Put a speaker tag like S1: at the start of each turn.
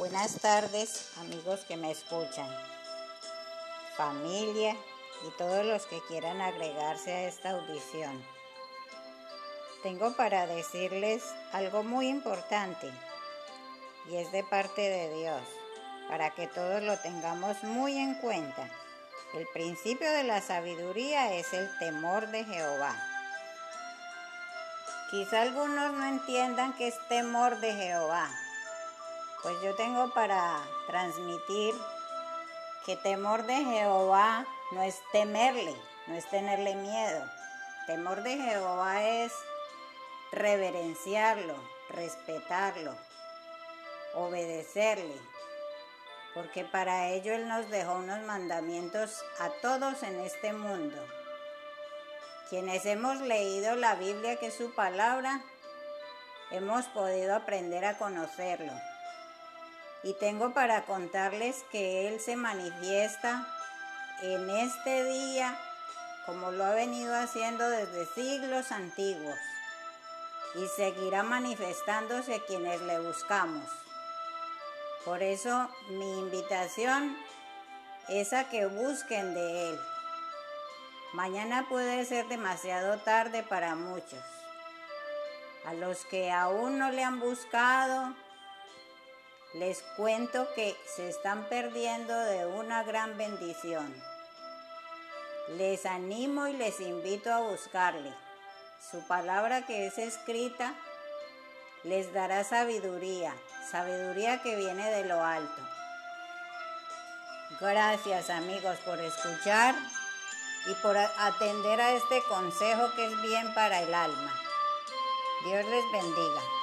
S1: Buenas tardes amigos que me escuchan, familia y todos los que quieran agregarse a esta audición. Tengo para decirles algo muy importante y es de parte de Dios, para que todos lo tengamos muy en cuenta. El principio de la sabiduría es el temor de Jehová. Quizá algunos no entiendan qué es temor de Jehová. Pues yo tengo para transmitir que temor de Jehová no es temerle, no es tenerle miedo. Temor de Jehová es reverenciarlo, respetarlo, obedecerle, porque para ello Él nos dejó unos mandamientos a todos en este mundo. Quienes hemos leído la Biblia, que es su palabra, hemos podido aprender a conocerlo. Y tengo para contarles que Él se manifiesta en este día como lo ha venido haciendo desde siglos antiguos y seguirá manifestándose a quienes le buscamos. Por eso mi invitación es a que busquen de Él Mañana puede ser demasiado tarde para muchos. A los que aún no le han buscado, les cuento que se están perdiendo de una gran bendición. Les animo y les invito a buscarle. Su palabra que es escrita les dará sabiduría, sabiduría que viene de lo alto. Gracias amigos por escuchar y por atender a este consejo que es bien para el alma. Dios les bendiga.